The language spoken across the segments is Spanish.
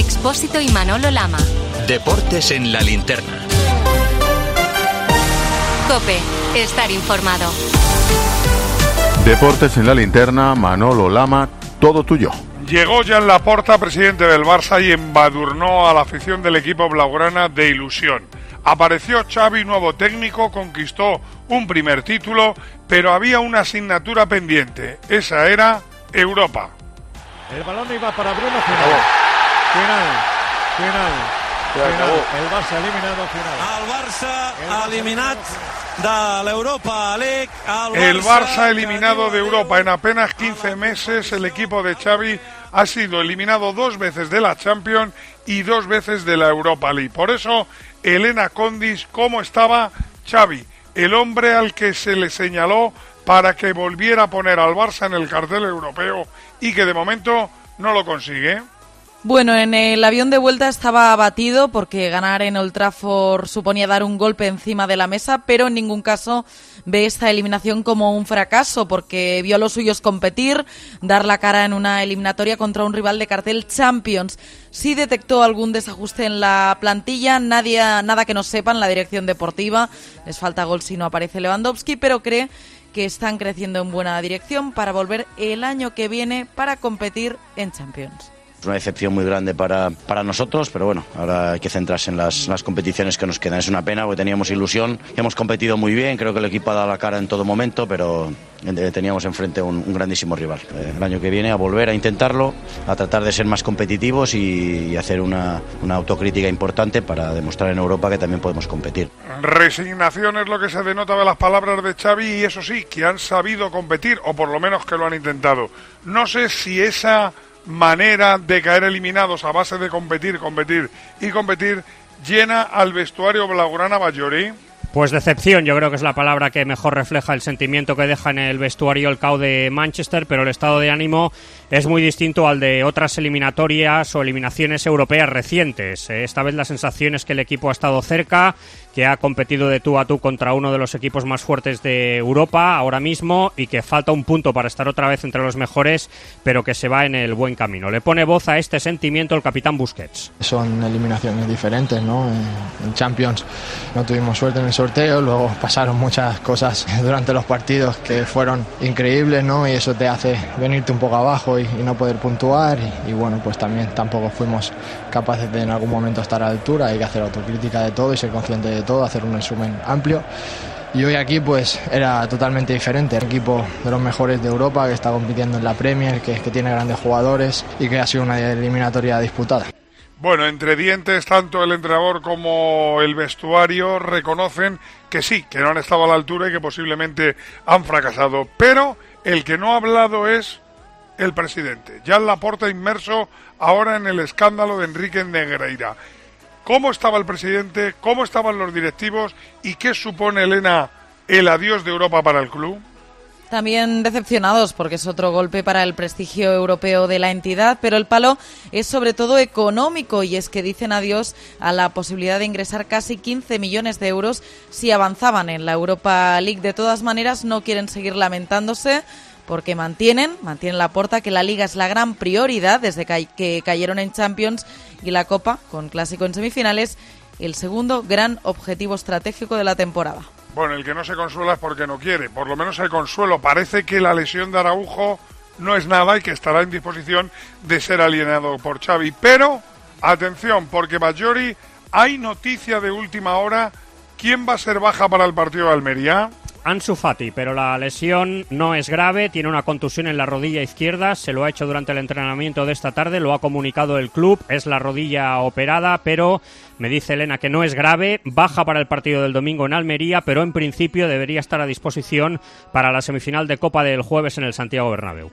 Expósito y Manolo Lama. Deportes en la linterna. Cope, estar informado. Deportes en la linterna, Manolo Lama, todo tuyo. Llegó ya en la porta presidente del Barça y embadurnó a la afición del equipo blaugrana de ilusión. Apareció Xavi, nuevo técnico, conquistó un primer título, pero había una asignatura pendiente. Esa era Europa. El balón iba para Bruno Final. Final. Final. Final. El Barça eliminado final. El Barça eliminat de l'Europa League. El Barça eliminado de Europa en apenas 15 meses. El equipo de Xavi ha sido eliminado dos veces de la Champions y dos veces de la Europa League. Por eso, Elena Condis, ¿cómo estaba Xavi? El hombre al que se le señaló para que volviera a poner al Barça en el cartel europeo y que de momento no lo consigue. Bueno, en el avión de vuelta estaba abatido porque ganar en Old Trafford suponía dar un golpe encima de la mesa, pero en ningún caso ve esta eliminación como un fracaso porque vio a los suyos competir, dar la cara en una eliminatoria contra un rival de cartel Champions. Sí detectó algún desajuste en la plantilla, nadie, nada que no sepan la dirección deportiva, les falta gol si no aparece Lewandowski, pero cree que están creciendo en buena dirección para volver el año que viene para competir en Champions. Es una decepción muy grande para, para nosotros, pero bueno, ahora hay que centrarse en las, las, competiciones que nos quedan. Es una pena porque teníamos ilusión, hemos competido muy bien, creo que el equipo ha dado la cara en todo momento, pero teníamos enfrente un, un grandísimo rival. Eh, el año que viene a volver a intentarlo, a tratar de ser más competitivos y, y hacer una, una autocrítica importante para demostrar en Europa que también podemos competir. Resignación es lo que se denota de las palabras de Xavi y eso sí, que han sabido competir, o por lo menos que lo han intentado. No sé si esa manera de caer eliminados a base de competir, competir y competir llena al vestuario blaugrana Bayori. Pues decepción, yo creo que es la palabra que mejor refleja el sentimiento que deja en el vestuario el CAO de Manchester, pero el estado de ánimo es muy distinto al de otras eliminatorias o eliminaciones europeas recientes. Esta vez la sensación es que el equipo ha estado cerca, que ha competido de tú a tú contra uno de los equipos más fuertes de Europa ahora mismo y que falta un punto para estar otra vez entre los mejores, pero que se va en el buen camino. Le pone voz a este sentimiento el capitán Busquets. Son eliminaciones diferentes, ¿no? En Champions no tuvimos suerte en el sorteo, luego pasaron muchas cosas durante los partidos que fueron increíbles, ¿no? Y eso te hace venirte un poco abajo y, y no poder puntuar y, y, bueno, pues también tampoco fuimos capaces de en algún momento estar a la altura, hay que hacer autocrítica de todo y ser consciente de todo, hacer un resumen amplio. Y hoy aquí pues era totalmente diferente, el equipo de los mejores de Europa que está compitiendo en la Premier, que, que tiene grandes jugadores y que ha sido una eliminatoria disputada. Bueno, entre dientes, tanto el entrenador como el vestuario reconocen que sí, que no han estado a la altura y que posiblemente han fracasado. Pero el que no ha hablado es el presidente. Ya Laporta inmerso ahora en el escándalo de Enrique Negreira. ¿Cómo estaba el presidente? ¿Cómo estaban los directivos? ¿Y qué supone, Elena, el adiós de Europa para el club? También decepcionados porque es otro golpe para el prestigio europeo de la entidad, pero el palo es sobre todo económico y es que dicen adiós a la posibilidad de ingresar casi 15 millones de euros si avanzaban en la Europa League. De todas maneras, no quieren seguir lamentándose porque mantienen, mantienen la porta que la liga es la gran prioridad desde que cayeron en Champions y la Copa, con clásico en semifinales, el segundo gran objetivo estratégico de la temporada. Bueno, el que no se consuela es porque no quiere. Por lo menos el consuelo. Parece que la lesión de Araujo no es nada y que estará en disposición de ser alienado por Xavi. Pero, atención, porque Bajori, hay noticia de última hora. ¿Quién va a ser baja para el partido de Almería? Ansu Fati, pero la lesión no es grave, tiene una contusión en la rodilla izquierda, se lo ha hecho durante el entrenamiento de esta tarde, lo ha comunicado el club, es la rodilla operada, pero me dice Elena que no es grave, baja para el partido del domingo en Almería, pero en principio debería estar a disposición para la semifinal de Copa del jueves en el Santiago Bernabéu.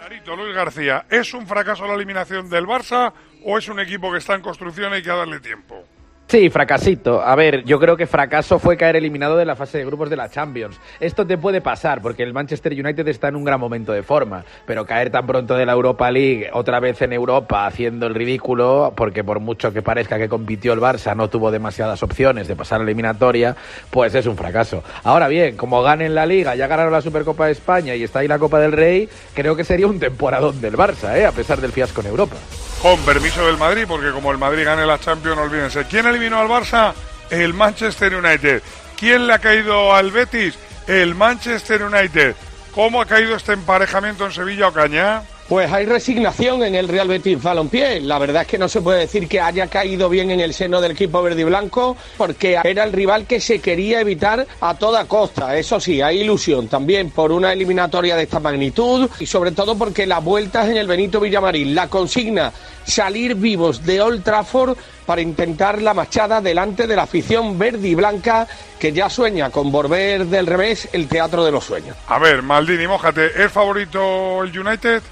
Clarito, Luis García, ¿es un fracaso la eliminación del Barça o es un equipo que está en construcción y hay que darle tiempo? Sí, fracasito. A ver, yo creo que fracaso fue caer eliminado de la fase de grupos de la Champions. Esto te puede pasar porque el Manchester United está en un gran momento de forma, pero caer tan pronto de la Europa League, otra vez en Europa, haciendo el ridículo, porque por mucho que parezca que compitió el Barça, no tuvo demasiadas opciones de pasar a la eliminatoria, pues es un fracaso. Ahora bien, como ganen la Liga, ya ganaron la Supercopa de España y está ahí la Copa del Rey, creo que sería un temporadón del Barça, ¿eh? a pesar del fiasco en Europa con permiso del Madrid, porque como el Madrid gane la Champions, olvídense. ¿Quién eliminó al Barça? El Manchester United. ¿Quién le ha caído al Betis? El Manchester United. ¿Cómo ha caído este emparejamiento en Sevilla o Cañá? Pues hay resignación en el Real Betis Balompié. La verdad es que no se puede decir que haya caído bien en el seno del equipo verde y blanco, porque era el rival que se quería evitar a toda costa. Eso sí, hay ilusión también por una eliminatoria de esta magnitud y sobre todo porque las vueltas en el Benito Villamarín, la consigna salir vivos de Old Trafford para intentar la machada delante de la afición verde y blanca que ya sueña con volver del revés el teatro de los sueños. A ver, Maldini, mójate, ¿es favorito el United?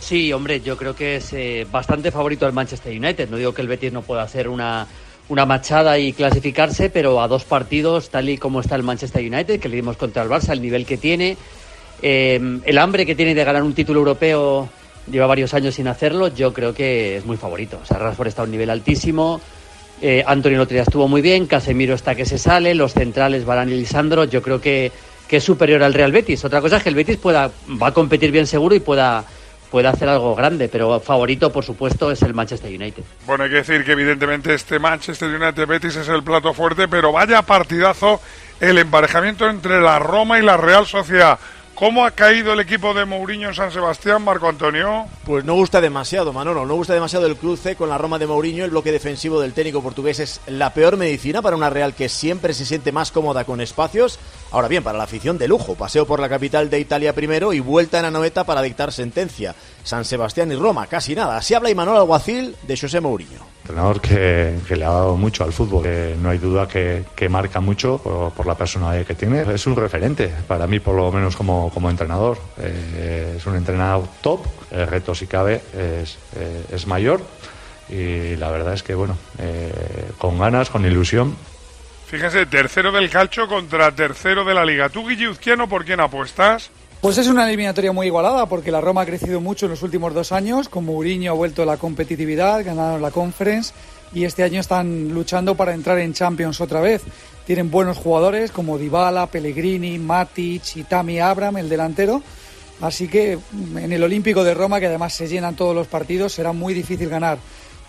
Sí, hombre, yo creo que es eh, bastante favorito el Manchester United. No digo que el Betis no pueda hacer una, una machada y clasificarse, pero a dos partidos, tal y como está el Manchester United, que le dimos contra el Barça, el nivel que tiene, eh, el hambre que tiene de ganar un título europeo, lleva varios años sin hacerlo, yo creo que es muy favorito. O sea, Rashford está a un nivel altísimo, eh, Antonio Lotria estuvo muy bien, Casemiro está que se sale, los centrales Barán y Lisandro, yo creo que, que es superior al Real Betis. Otra cosa es que el Betis pueda, va a competir bien seguro y pueda puede hacer algo grande, pero favorito, por supuesto, es el Manchester United. Bueno, hay que decir que evidentemente este Manchester United Betis es el plato fuerte, pero vaya partidazo el emparejamiento entre la Roma y la Real Sociedad. ¿Cómo ha caído el equipo de Mourinho en San Sebastián, Marco Antonio? Pues no gusta demasiado, Manolo. No gusta demasiado el cruce con la Roma de Mourinho. El bloque defensivo del técnico portugués es la peor medicina para una Real que siempre se siente más cómoda con espacios. Ahora bien, para la afición de lujo, paseo por la capital de Italia primero y vuelta en Anoeta para dictar sentencia. San Sebastián y Roma, casi nada. Así habla Imanol Alguacil de José Mourinho entrenador que, le ha dado mucho al fútbol. no hay duda que, marca mucho por, la personalidad que tiene. Es un referente para mí, por lo menos como, entrenador. Eh, es un entrenador top. El reto, si cabe, es, eh, mayor. Y la verdad es que, bueno, eh, con ganas, con ilusión. Fíjense, tercero del calcho contra tercero de la liga. ¿Tú, Guille ¿por quién apuestas? Pues es una eliminatoria muy igualada porque la Roma ha crecido mucho en los últimos dos años. Con Mourinho ha vuelto la competitividad, ganaron la Conference y este año están luchando para entrar en Champions otra vez. Tienen buenos jugadores como Dybala, Pellegrini, Matic y Tami Abram, el delantero. Así que en el Olímpico de Roma, que además se llenan todos los partidos, será muy difícil ganar.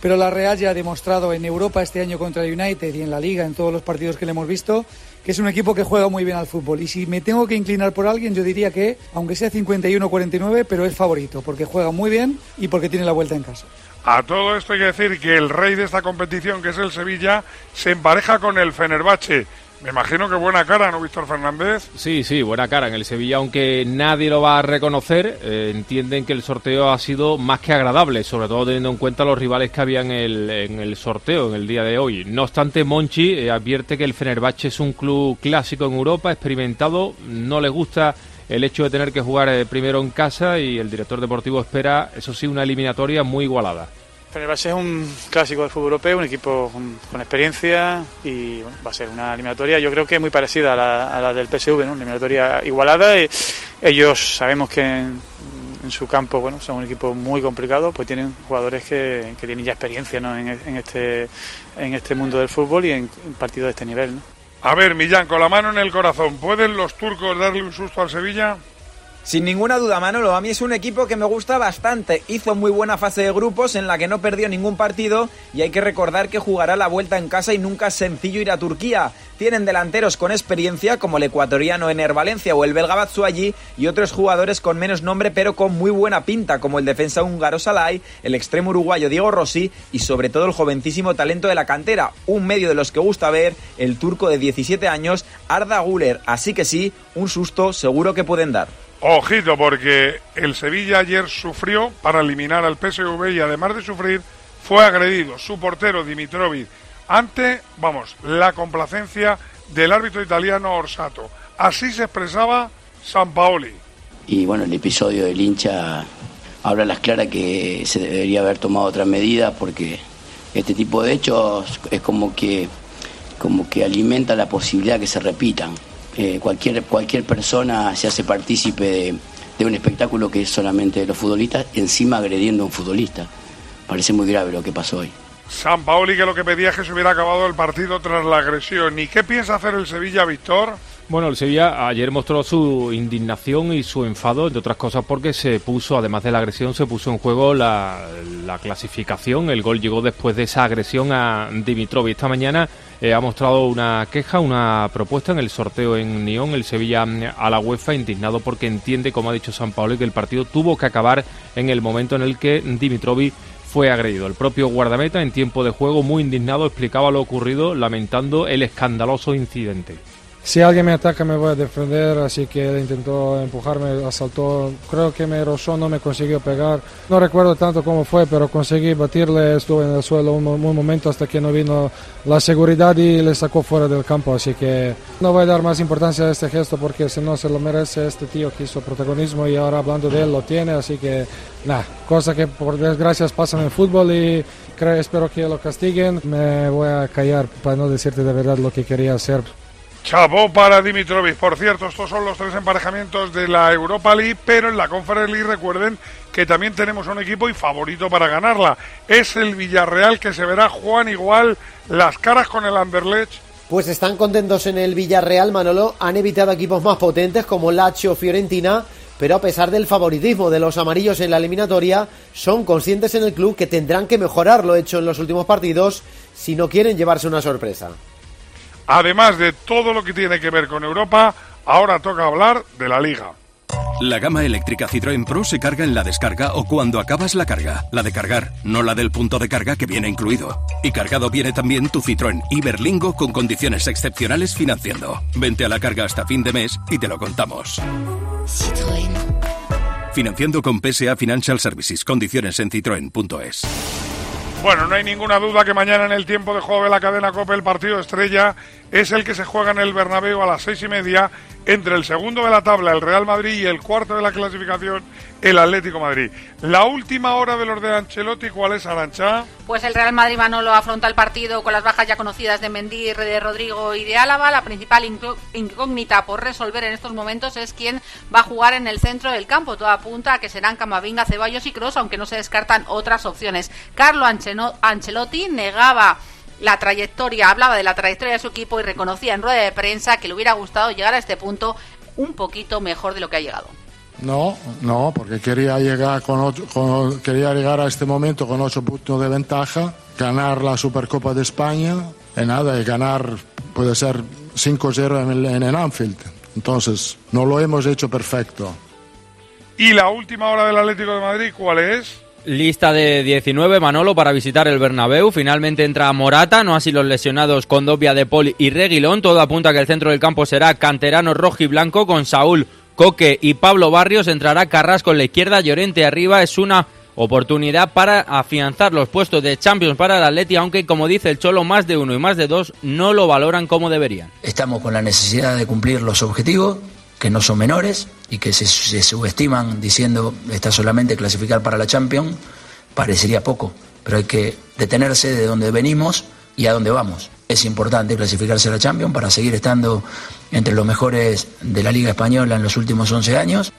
Pero la Real ya ha demostrado en Europa este año contra el United y en la Liga, en todos los partidos que le hemos visto, que es un equipo que juega muy bien al fútbol. Y si me tengo que inclinar por alguien, yo diría que, aunque sea 51-49, pero es favorito, porque juega muy bien y porque tiene la vuelta en casa. A todo esto hay que decir que el rey de esta competición, que es el Sevilla, se empareja con el Fenerbahce. Me imagino que buena cara, ¿no, Víctor Fernández? Sí, sí, buena cara en el Sevilla, aunque nadie lo va a reconocer. Eh, entienden que el sorteo ha sido más que agradable, sobre todo teniendo en cuenta los rivales que había en el, sorteo en el día de hoy. No obstante, Monchi eh, advierte que el Fenerbahce es un club clásico en Europa, experimentado, no le gusta el hecho de tener que jugar eh, primero en casa y el director deportivo espera, eso sí, una eliminatoria muy igualada. Fenerbahce es un clásico del fútbol europeo, un equipo con, experiencia y va a ser una eliminatoria yo creo que muy parecida a la, del PSV, ¿no? una eliminatoria igualada. Ellos sabemos que en, su campo bueno, son un equipo muy complicado, pues tienen jugadores que, tienen ya experiencia en, este, en este mundo del fútbol y en, partidos de este nivel. A ver, Millán, con la mano en el corazón, ¿pueden los turcos darle un susto al Sevilla? Sin ninguna duda, Manolo, a mí es un equipo que me gusta bastante. Hizo muy buena fase de grupos en la que no perdió ningún partido y hay que recordar que jugará la vuelta en casa y nunca es sencillo ir a Turquía. Tienen delanteros con experiencia como el ecuatoriano Ener Valencia o el belga Batshuayi y otros jugadores con menos nombre pero con muy buena pinta como el defensa húngaro Salai, el extremo uruguayo Diego Rossi y sobre todo el jovencísimo talento de la cantera, un medio de los que gusta ver, el turco de 17 años Arda Guler. Así que sí, un susto seguro que pueden dar. Ojito, porque el Sevilla ayer sufrió para eliminar al PSV y además de sufrir, fue agredido su portero Dimitrovic ante, vamos, la complacencia del árbitro italiano Orsato. Así se expresaba San Paoli. Y bueno, el episodio del hincha habla las claras que se debería haber tomado otras medidas porque este tipo de hechos es como que, como que alimenta la posibilidad que se repitan. Eh, cualquier, cualquier persona se hace partícipe de, de un espectáculo que es solamente de los futbolistas, encima agrediendo a un futbolista. Parece muy grave lo que pasó hoy. San Paoli que lo que pedía es que se hubiera acabado el partido tras la agresión. ¿Y qué piensa hacer el Sevilla, Víctor? Bueno, el Sevilla ayer mostró su indignación y su enfado, entre otras cosas porque se puso, además de la agresión, se puso en juego la, clasificación. El gol llegó después de esa agresión a Dimitrovic. Esta mañana eh, ha mostrado una queja, una propuesta en el sorteo en Nyon, el Sevilla a la UEFA, indignado porque entiende, como ha dicho San Paolo, que el partido tuvo que acabar en el momento en el que Dimitrovic fue agredido. El propio guardameta, en tiempo de juego, muy indignado, explicaba lo ocurrido, lamentando el escandaloso incidente. Si alguien me ataca me voy a defender, así que él intentó empujarme, asaltó, creo que me rozó, no me consiguió pegar. No recuerdo tanto cómo fue, pero conseguí batirle, estuve en el suelo un, un, momento hasta que no vino la seguridad y le sacó fuera del campo, así que no voy a dar más importancia a este gesto porque si no se lo merece este tío que hizo protagonismo y ahora hablando de él lo tiene, así que nada, cosa que por desgracia pasan en el fútbol y creo, espero que lo castiguen. Me voy a callar para no decirte de verdad lo que quería hacer. Chapó para Dimitrovic. Por cierto, estos son los tres emparejamientos de la Europa League, pero en la Conference League recuerden que también tenemos un equipo y favorito para ganarla. Es el Villarreal que se verá Juan igual las caras con el Anderlecht. Pues están contentos en el Villarreal, Manolo. Han evitado equipos más potentes como Lazio Fiorentina, pero a pesar del favoritismo de los amarillos en la eliminatoria, son conscientes en el club que tendrán que mejorar lo hecho en los últimos partidos si no quieren llevarse una sorpresa. Además de todo lo que tiene que ver con Europa, ahora toca hablar de la liga. La gama eléctrica Citroën Pro se carga en la descarga o cuando acabas la carga. La de cargar, no la del punto de carga que viene incluido. Y cargado viene también tu Citroën Iberlingo con condiciones excepcionales financiando. Vente a la carga hasta fin de mes y te lo contamos. Citroën. Financiando con PSA Financial Services. Condiciones en citroen.es. Bueno, no hay ninguna duda que mañana en el tiempo de juego de la cadena Copa el partido estrella es el que se juega en el Bernabéu a las seis y media entre el segundo de la tabla, el Real Madrid, y el cuarto de la clasificación, el Atlético Madrid. La última hora de los de Ancelotti, ¿cuál es, Arancha? Pues el Real Madrid Manolo afronta el partido con las bajas ya conocidas de Mendy, de Rodrigo y de Álava. La principal incógnita por resolver en estos momentos es quién va a jugar en el centro del campo. Todo apunta a que serán Camavinga, Ceballos y Cross, aunque no se descartan otras opciones. Carlo Ancelotti negaba la trayectoria, hablaba de la trayectoria de su equipo y reconocía en rueda de prensa que le hubiera gustado llegar a este punto un poquito mejor de lo que ha llegado. No, no, porque quería llegar con, quería llegar a este momento con ocho puntos de ventaja, ganar la Supercopa de España y nada, y ganar puede ser 5-0 en, en el Anfield. Entonces, no lo hemos hecho perfecto. ¿Y la última hora del Atlético de Madrid cuál es? Lista de 19, Manolo, para visitar el Bernabéu. Finalmente entra Morata, no así los lesionados con Dobia de Pol y Reguilón. Todo apunta a que el centro del campo será canterano rojo y blanco con Saúl, Coque y Pablo Barrios. Entrará Carrasco en la izquierda, Llorente arriba. Es una oportunidad para afianzar los puestos de Champions para el Atleti, aunque como dice el Cholo, más de uno y más de dos no lo valoran como deberían. Estamos con la necesidad de cumplir los objetivos que no son menores y que se, subestiman diciendo está solamente clasificar para la Champions, parecería poco, pero hay que detenerse de donde venimos y a dónde vamos. Es importante clasificarse a la Champions para seguir estando entre los mejores de la Liga Española en los últimos 11 años.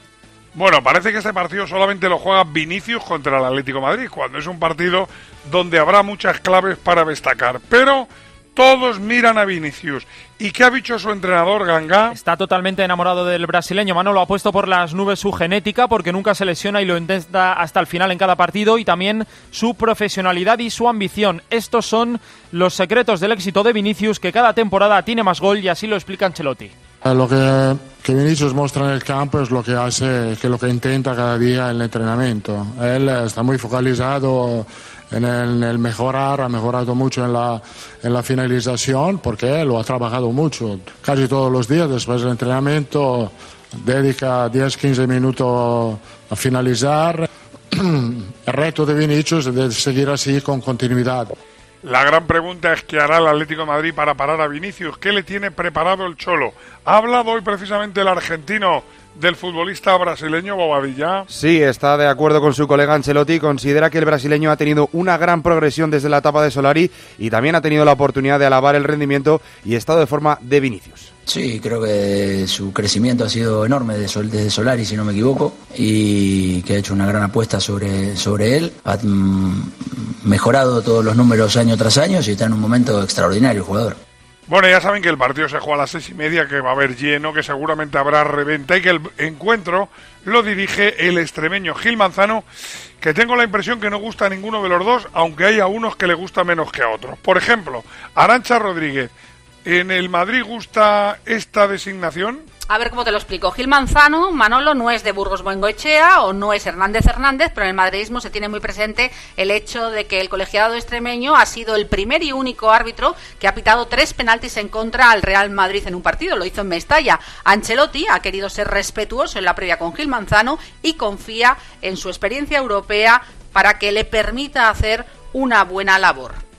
Bueno, parece que este partido solamente lo juega Vinicius contra el Atlético Madrid, cuando es un partido donde habrá muchas claves para destacar. Pero todos miran a Vinicius. ¿Y qué ha dicho su entrenador, Ganga? Está totalmente enamorado del brasileño. Manolo ha puesto por las nubes su genética porque nunca se lesiona y lo intenta hasta el final en cada partido y también su profesionalidad y su ambición. Estos son los secretos del éxito de Vinicius que cada temporada tiene más gol y así lo explica Ancelotti. Eh, lo que, que, Vinicius muestra en el campo es lo que hace, que lo que intenta cada día en el entrenamiento. Él está muy focalizado en el, mejorar, ha mejorado mucho en la, en la finalización porque lo ha trabajado mucho. Casi todos los días después del entrenamiento dedica 10-15 minutos a finalizar. El reto de Vinicius es seguir así con continuidad. La gran pregunta es qué hará el Atlético de Madrid para parar a Vinicius. ¿Qué le tiene preparado el Cholo? ¿Ha hablado hoy precisamente el argentino del futbolista brasileño Bobadilla? Sí, está de acuerdo con su colega Ancelotti. Considera que el brasileño ha tenido una gran progresión desde la etapa de Solari y también ha tenido la oportunidad de alabar el rendimiento y estado de forma de Vinicius. Sí, creo que su crecimiento ha sido enorme desde Solari, si no me equivoco, y que ha hecho una gran apuesta sobre, sobre él. Ha mm, mejorado todos los números año tras año y está en un momento extraordinario jugador. Bueno, ya saben que el partido se juega a las seis y media, que va a haber lleno, que seguramente habrá reventa y que el encuentro lo dirige el extremeño Gil Manzano, que tengo la impresión que no gusta a ninguno de los dos, aunque hay a unos que le gusta menos que a otros. Por ejemplo, Arancha Rodríguez, ¿en el Madrid gusta esta designación? A ver cómo te lo explico. Gil Manzano, Manolo, no es de Burgos Boengoechea o no es Hernández Hernández, pero en el madridismo se tiene muy presente el hecho de que el colegiado extremeño ha sido el primer y único árbitro que ha pitado tres penaltis en contra al Real Madrid en un partido. Lo hizo en Mestalla. Ancelotti ha querido ser respetuoso en la previa con Gil Manzano y confía en su experiencia europea para que le permita hacer una buena labor.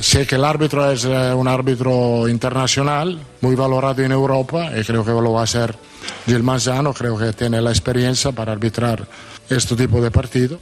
Sé que el árbitro es eh, un árbitro internacional, muy valorado en Europa y creo que lo va a ser Gil Manzano, creo que tiene la experiencia para arbitrar este tipo de partido.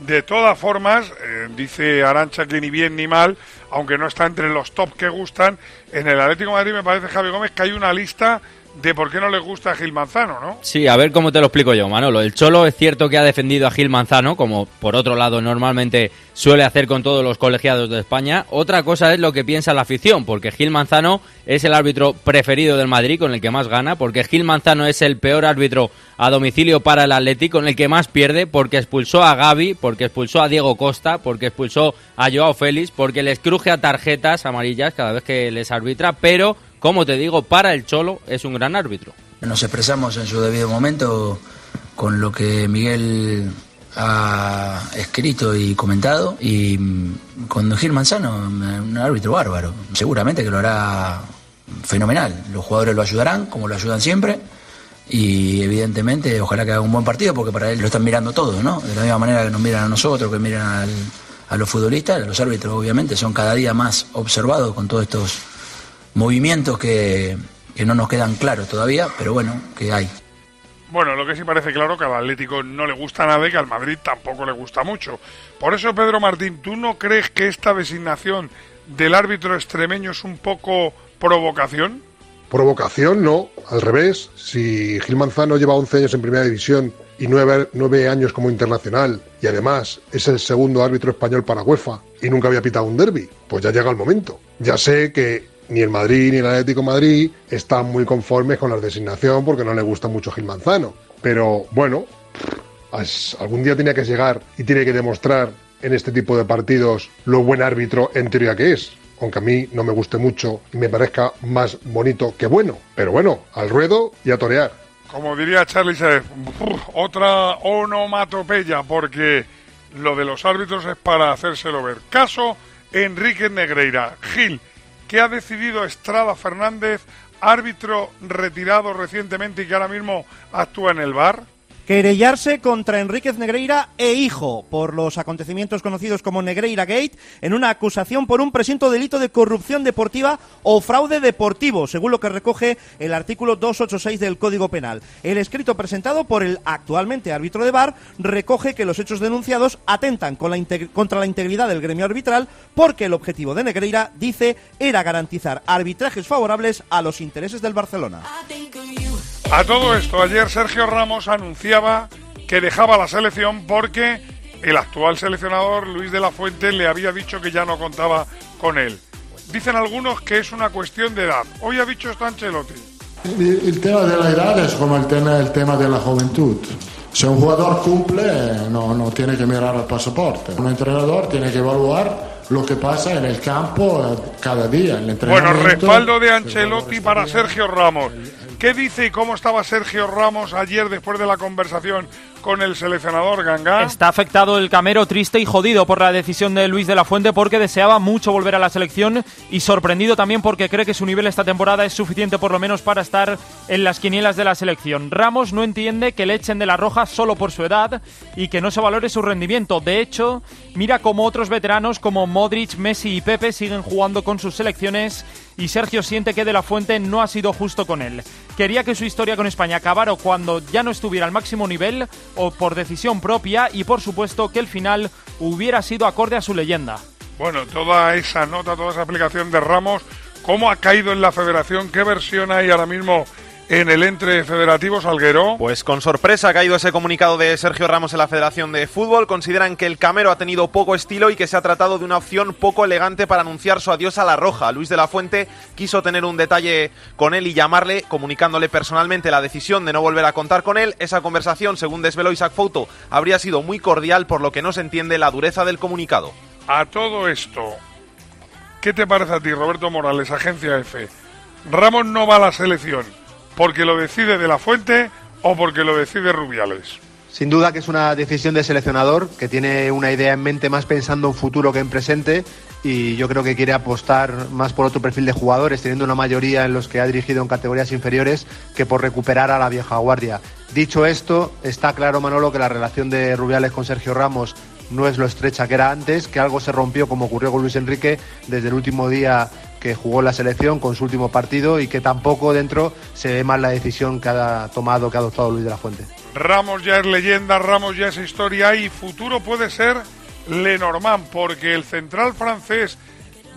De todas formas, eh, dice Arancha que ni bien ni mal, aunque no está entre los top que gustan, en el Atlético Madrid me parece, Javi Gómez, que hay una lista de por qué no le gusta a Gil Manzano, ¿no? Sí, a ver cómo te lo explico yo, Manolo. El Cholo es cierto que ha defendido a Gil Manzano, como por otro lado normalmente suele hacer con todos los colegiados de España. Otra cosa es lo que piensa la afición, porque Gil Manzano es el árbitro preferido del Madrid, con el que más gana, porque Gil Manzano es el peor árbitro a domicilio para el Atlético, con el que más pierde, porque expulsó a Gaby, porque expulsó a Diego Costa, porque expulsó a Joao Félix, porque les cruje a tarjetas amarillas cada vez que les arbitra, pero como te digo, para el Cholo es un gran árbitro. Nos expresamos en su debido momento con lo que Miguel ha escrito y comentado y con Gil Manzano, un árbitro bárbaro. Seguramente que lo hará fenomenal. Los jugadores lo ayudarán, como lo ayudan siempre. Y evidentemente, ojalá que haga un buen partido, porque para él lo están mirando todos, ¿no? De la misma manera que nos miran a nosotros, que miran a los futbolistas, los árbitros obviamente son cada día más observados con todos estos movimientos que, que no nos quedan claros todavía, pero bueno, que hay. Bueno, lo que sí parece claro que al Atlético no le gusta nada y que al Madrid tampoco le gusta mucho. Por eso, Pedro Martín, ¿tú no crees que esta designación del árbitro extremeño es un poco provocación? Provocación, no, al revés. Si Gil Manzano lleva 11 años en primera división y 9, 9 años como internacional y además es el segundo árbitro español para UEFA y nunca había pitado un derby, pues ya llega el momento. Ya sé que ni el Madrid ni el Atlético Madrid están muy conformes con la designación porque no le gusta mucho Gil Manzano. Pero bueno, algún día tenía que llegar y tiene que demostrar en este tipo de partidos lo buen árbitro en teoría que es. Aunque a mí no me guste mucho y me parezca más bonito que bueno. Pero bueno, al ruedo y a torear. Como diría Charlie otra onomatopeya, porque lo de los árbitros es para hacérselo ver. Caso Enrique Negreira. Gil, ¿Qué ha decidido Estrada Fernández, árbitro retirado recientemente y que ahora mismo actúa en el bar? Querellarse contra Enríquez Negreira e hijo por los acontecimientos conocidos como Negreira Gate en una acusación por un presunto delito de corrupción deportiva o fraude deportivo, según lo que recoge el artículo 286 del Código Penal. El escrito presentado por el actualmente árbitro de VAR recoge que los hechos denunciados atentan contra la integridad del gremio arbitral porque el objetivo de Negreira, dice, era garantizar arbitrajes favorables a los intereses del Barcelona. A todo esto, ayer Sergio Ramos anunciaba que dejaba la selección porque el actual seleccionador Luis de la Fuente le había dicho que ya no contaba con él. Dicen algunos que es una cuestión de edad. Hoy ha dicho esto Ancelotti. El, tema de la edad es como el tema, el tema de la juventud. Si un jugador cumple, no, no tiene que mirar al pasaporte. Un entrenador tiene que evaluar lo que pasa en el campo cada día. En el bueno, respaldo de Ancelotti para Sergio Ramos. ¿Qué dice y cómo estaba Sergio Ramos ayer después de la conversación con el seleccionador Ganga. Está afectado el Camero triste y jodido por la decisión de Luis de la Fuente porque deseaba mucho volver a la selección y sorprendido también porque cree que su nivel esta temporada es suficiente por lo menos para estar en las quinielas de la selección. Ramos no entiende que le echen de la roja solo por su edad y que no se valore su rendimiento. De hecho, mira como otros veteranos como Modric, Messi y Pepe siguen jugando con sus selecciones y Sergio siente que De La Fuente no ha sido justo con él. Quería que su historia con España acabara cuando ya no estuviera al máximo nivel o por decisión propia y por supuesto que el final hubiera sido acorde a su leyenda. Bueno, toda esa nota, toda esa aplicación de Ramos, ¿cómo ha caído en la federación? ¿Qué versión hay ahora mismo en el entre federativo Salguero. Pues con sorpresa ha caído ese comunicado de Sergio Ramos en la Federación de Fútbol. Consideran que el Camero ha tenido poco estilo y que se ha tratado de una opción poco elegante para anunciar su adiós a la Roja. Luis de la Fuente quiso tener un detalle con él y llamarle, comunicándole personalmente la decisión de no volver a contar con él. Esa conversación, según desveló Isaac Foto, habría sido muy cordial, por lo que no se entiende la dureza del comunicado. A todo esto, ¿qué te parece a ti, Roberto Morales, Agencia F? Ramos no va a la selección porque lo decide de la fuente o porque lo decide Rubiales. Sin duda que es una decisión de seleccionador que tiene una idea en mente más pensando en futuro que en presente y yo creo que quiere apostar más por otro perfil de jugadores, teniendo una mayoría en los que ha dirigido en categorías inferiores que por recuperar a la vieja guardia. Dicho esto, está claro Manolo que la relación de Rubiales con Sergio Ramos no es lo estrecha que era antes, que algo se rompió como ocurrió con Luis Enrique desde el último día que jugó la selección con su último partido y que tampoco dentro se ve mal la decisión que ha tomado, que ha adoptado Luis de la Fuente. Ramos ya es leyenda, Ramos ya es historia y futuro puede ser Lenormand, porque el central francés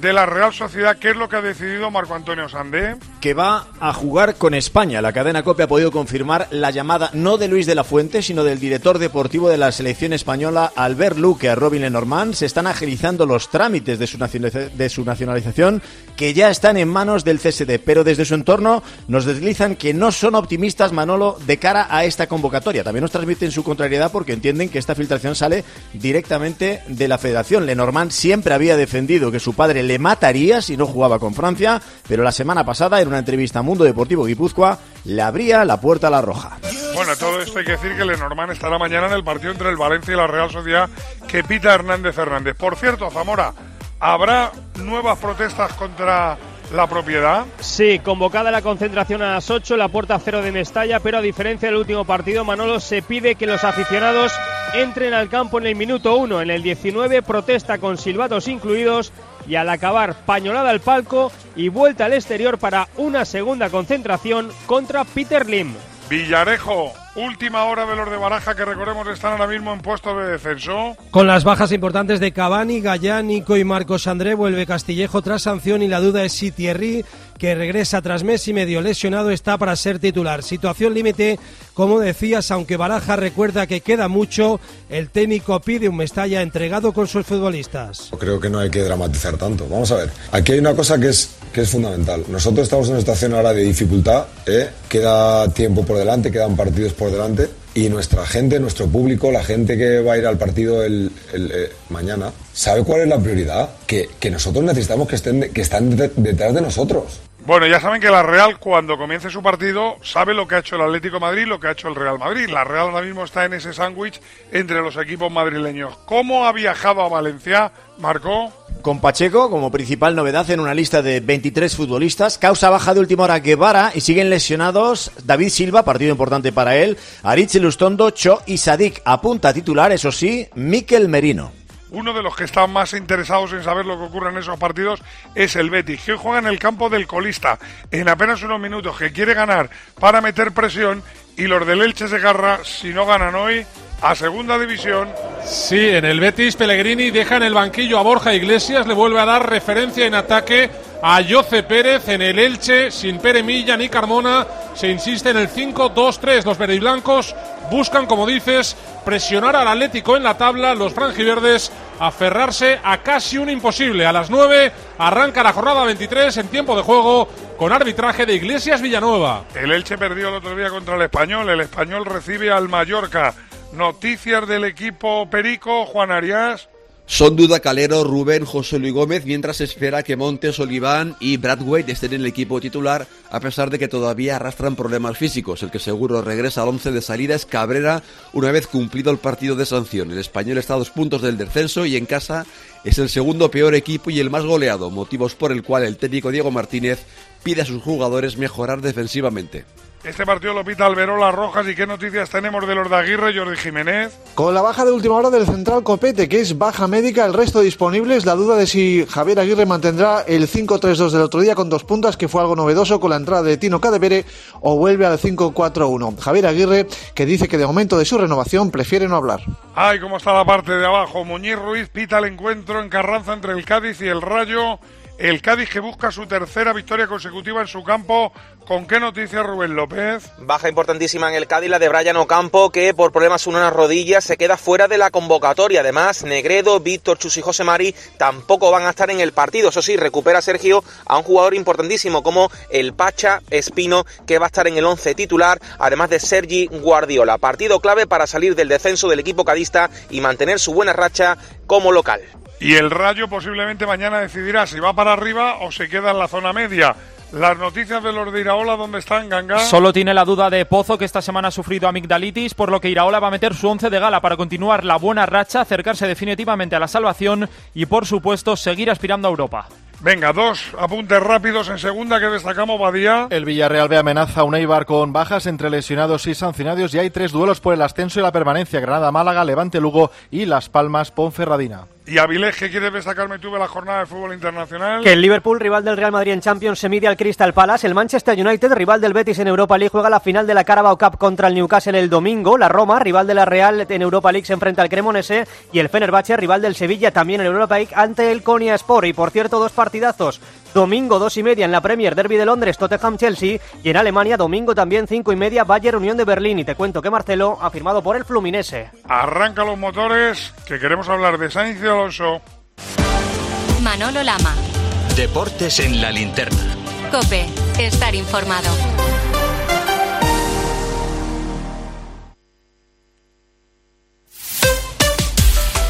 de la Real Sociedad, ¿qué es lo que ha decidido Marco Antonio Sandé? Que va a jugar con España. La cadena COPE ha podido confirmar la llamada no de Luis de la Fuente, sino del director deportivo de la selección española, Albert Luque, a Robin Lenormand. Se están agilizando los trámites de su, de su nacionalización, que ya están en manos del CSD. Pero desde su entorno nos deslizan que no son optimistas, Manolo, de cara a esta convocatoria. También nos transmiten su contrariedad porque entienden que esta filtración sale directamente de la federación. Lenormand siempre había defendido que su padre le mataría si no jugaba con Francia, pero la semana pasada en una entrevista a Mundo Deportivo Guipúzcoa le abría la puerta a la roja. Bueno, todo esto hay que decir que Lenormand estará mañana en el partido entre el Valencia y la Real Sociedad que pita Hernández Hernández. Por cierto, Zamora, ¿habrá nuevas protestas contra la propiedad? Sí, convocada la concentración a las 8, la puerta cero de Mestalla, pero a diferencia del último partido, Manolo se pide que los aficionados entren al campo en el minuto 1. En el 19, protesta con silbatos incluidos y al acabar pañolada al palco y vuelta al exterior para una segunda concentración contra Peter Lim. Villarejo, última hora de los de Baraja que recordemos están ahora mismo en puesto de descenso. Con las bajas importantes de Cavani, Gallán, Nico y Marcos André vuelve Castillejo tras sanción y la duda es si Thierry, que regresa tras mes y medio lesionado, está para ser titular. Situación límite, como decías, aunque Baraja recuerda que queda mucho, el técnico pide un Mestalla entregado con sus futbolistas. Creo que no hay que dramatizar tanto. Vamos a ver, aquí hay una cosa que es, que es fundamental. Nosotros estamos en una situación ahora de dificultad, ¿eh? queda tiempo por delante, quedan partidos por delante y nuestra gente, nuestro público, la gente que va a ir al partido el, eh, mañana, ¿sabe cuál es la prioridad? Que, que nosotros necesitamos que estén, que están detrás de nosotros. Bueno, ya saben que la Real cuando comience su partido sabe lo que ha hecho el Atlético Madrid, lo que ha hecho el Real Madrid. La Real ahora mismo está en ese sándwich entre los equipos madrileños. ¿Cómo ha viajado a Valencia, Marco? Con Pacheco como principal novedad en una lista de 23 futbolistas. Causa baja de última hora Guevara y siguen lesionados David Silva, partido importante para él, Aritz Lustondo, Cho y Sadik. Apunta titular, eso sí, Miquel Merino. Uno de los que están más interesados en saber lo que ocurre en esos partidos es el Betis, que juega en el campo del colista en apenas unos minutos, que quiere ganar para meter presión y los del Elche se agarra, si no ganan hoy, a segunda división. Sí, en el Betis Pellegrini deja en el banquillo a Borja Iglesias, le vuelve a dar referencia en ataque a Jose Pérez en el Elche, sin Pere Milla ni Carmona, se insiste en el 5-2-3. Los verdiblancos buscan, como dices, presionar al Atlético en la tabla, los franjiverdes aferrarse a casi un imposible. A las 9 arranca la jornada 23 en tiempo de juego con arbitraje de Iglesias Villanueva. El Elche perdió el otro día contra el Español, el Español recibe al Mallorca. Noticias del equipo Perico, Juan Arias. Son duda Calero, Rubén, José Luis Gómez, mientras se espera que Montes, Oliván y Bradway estén en el equipo titular, a pesar de que todavía arrastran problemas físicos. El que seguro regresa al 11 de salida es Cabrera, una vez cumplido el partido de sanción. El español está a dos puntos del descenso y en casa es el segundo peor equipo y el más goleado, motivos por el cual el técnico Diego Martínez pide a sus jugadores mejorar defensivamente. Este partido lo pita Alberola Rojas. ¿Y qué noticias tenemos de los de Aguirre, Jordi Jiménez? Con la baja de última hora del central Copete, que es baja médica, el resto disponible es la duda de si Javier Aguirre mantendrá el 5-3-2 del otro día con dos puntas, que fue algo novedoso con la entrada de Tino Cadevere, o vuelve al 5-4-1. Javier Aguirre, que dice que de momento de su renovación prefiere no hablar. Ay, cómo está la parte de abajo. Muñiz Ruiz pita el encuentro en Carranza entre el Cádiz y el Rayo. El Cádiz que busca su tercera victoria consecutiva en su campo. ¿Con qué noticia Rubén López? Baja importantísima en el Cádiz la de Brian Ocampo, que por problemas en unas rodillas se queda fuera de la convocatoria. Además, Negredo, Víctor Chus y José Mari tampoco van a estar en el partido. Eso sí, recupera Sergio a un jugador importantísimo como el Pacha Espino, que va a estar en el 11 titular, además de Sergi Guardiola. Partido clave para salir del descenso del equipo cadista y mantener su buena racha como local. Y el Rayo posiblemente mañana decidirá si va para arriba o se queda en la zona media. Las noticias de los de Iraola, ¿dónde están, Ganga? Solo tiene la duda de Pozo, que esta semana ha sufrido amigdalitis, por lo que Iraola va a meter su once de gala para continuar la buena racha, acercarse definitivamente a la salvación y, por supuesto, seguir aspirando a Europa. Venga, dos apuntes rápidos en segunda que destacamos, Badía. El Villarreal ve amenaza a un Eibar con bajas entre lesionados y sancionados y hay tres duelos por el ascenso y la permanencia. Granada-Málaga, Levante-Lugo y Las Palmas-Ponferradina. Y Avilés, ¿qué quieres destacarme tú de la jornada de fútbol internacional? Que el Liverpool, rival del Real Madrid en Champions, se mide al Crystal Palace. El Manchester United, rival del Betis en Europa League, juega la final de la Carabao Cup contra el Newcastle el domingo. La Roma, rival de la Real en Europa League, se enfrenta al Cremonese. Y el Fenerbahce, rival del Sevilla, también en Europa League, ante el Konya Sport. Y por cierto, dos partidazos. Domingo, dos y media en la Premier Derby de Londres, Tottenham-Chelsea. Y en Alemania, domingo también, cinco y media, Bayern Unión de Berlín. Y te cuento que Marcelo ha firmado por el Fluminense. Arranca los motores, que queremos hablar de Sainz y Alonso. Manolo Lama. Deportes en la linterna. Cope, estar informado.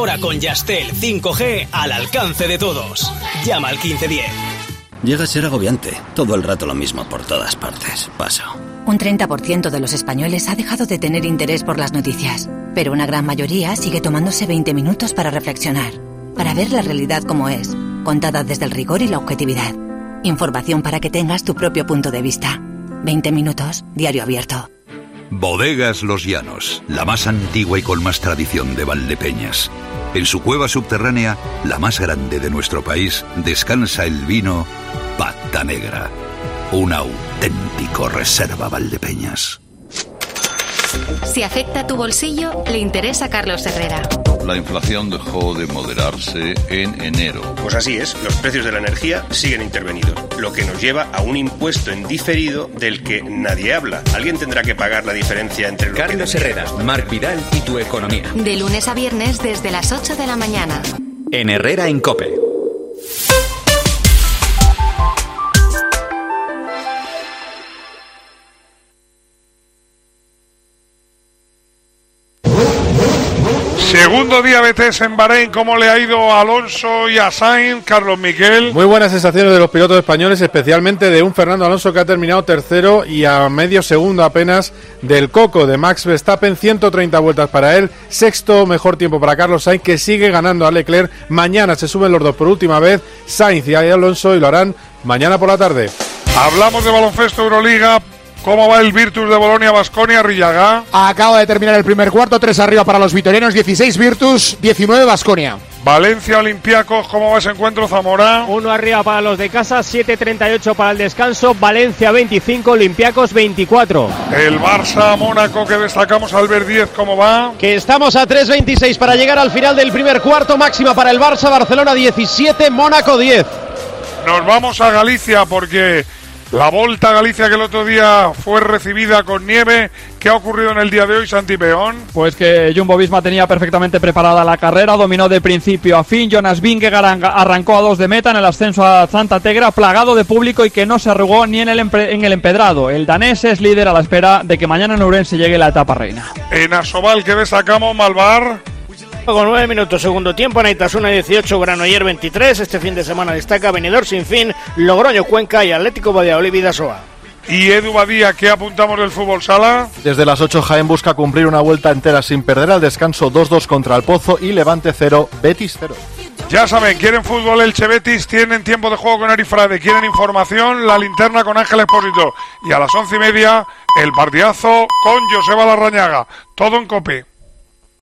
Ahora con Yastel 5G al alcance de todos. Llama al 1510. Llega a ser agobiante. Todo el rato lo mismo por todas partes. Paso. Un 30% de los españoles ha dejado de tener interés por las noticias, pero una gran mayoría sigue tomándose 20 minutos para reflexionar, para ver la realidad como es, contada desde el rigor y la objetividad. Información para que tengas tu propio punto de vista. 20 minutos, diario abierto. Bodegas Los Llanos, la más antigua y con más tradición de Valdepeñas. En su cueva subterránea, la más grande de nuestro país, descansa el vino Pata Negra. Un auténtico reserva Valdepeñas. Si afecta tu bolsillo, le interesa Carlos Herrera. La inflación dejó de moderarse en enero. Pues así es, los precios de la energía siguen intervenidos, lo que nos lleva a un impuesto en diferido del que nadie habla. Alguien tendrá que pagar la diferencia entre lo Carlos Herrera, Marc Vidal y tu economía. De lunes a viernes desde las 8 de la mañana. En Herrera en Cope. Segundo día BTS en Bahrein, ¿cómo le ha ido a Alonso y a Sainz, Carlos Miguel? Muy buenas sensaciones de los pilotos españoles, especialmente de un Fernando Alonso que ha terminado tercero y a medio segundo apenas del Coco de Max Verstappen, 130 vueltas para él, sexto mejor tiempo para Carlos Sainz que sigue ganando a Leclerc. Mañana se suben los dos por última vez, Sainz y Alonso y lo harán mañana por la tarde. Hablamos de baloncesto Euroliga. ¿Cómo va el Virtus de Bolonia, Basconia, Rillaga? Acaba de terminar el primer cuarto, 3 arriba para los vitorianos, 16 Virtus, 19 Basconia. Valencia, Olympiacos, ¿cómo va ese encuentro, Zamora? Uno arriba para los de casa, 7.38 para el descanso, Valencia 25, Olympiacos 24. El Barça, Mónaco, que destacamos, Albert 10, ¿cómo va? Que estamos a 3.26 para llegar al final del primer cuarto, máxima para el Barça, Barcelona 17, Mónaco 10. Nos vamos a Galicia porque la Volta Galicia que el otro día fue recibida con nieve, ¿qué ha ocurrido en el día de hoy, Santi Peón? Pues que Jumbo Visma tenía perfectamente preparada la carrera, dominó de principio a fin. Jonas Vingegaard arrancó a dos de meta en el ascenso a Santa Tegra, plagado de público y que no se arrugó ni en el, en el empedrado. El danés es líder a la espera de que mañana en Ourense llegue la etapa reina. En Asobal, ¿qué destacamos, Malvar? Con 9 minutos, segundo tiempo, Naitasuna 18, Granoller 23. Este fin de semana destaca Venidor Sin Fin, Logroño Cuenca y Atlético Valladolid Vidasoa. Y Edu Badía, ¿qué apuntamos del fútbol sala? Desde las 8 Jaén busca cumplir una vuelta entera sin perder al descanso 2-2 contra el Pozo y Levante 0, Betis 0. Ya saben, quieren fútbol el Betis, tienen tiempo de juego con Arifrade, quieren información, la linterna con Ángel Espósito. Y a las once y media, el partidazo con Joseba Larrañaga. Todo en cope.